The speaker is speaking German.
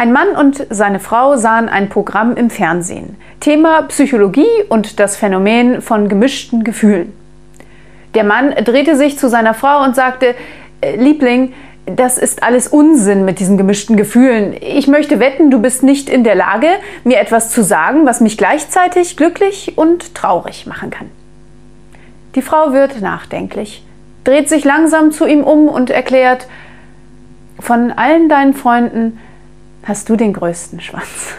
Ein Mann und seine Frau sahen ein Programm im Fernsehen. Thema Psychologie und das Phänomen von gemischten Gefühlen. Der Mann drehte sich zu seiner Frau und sagte, äh, Liebling, das ist alles Unsinn mit diesen gemischten Gefühlen. Ich möchte wetten, du bist nicht in der Lage, mir etwas zu sagen, was mich gleichzeitig glücklich und traurig machen kann. Die Frau wird nachdenklich, dreht sich langsam zu ihm um und erklärt, von allen deinen Freunden hast du den größten Schwanz.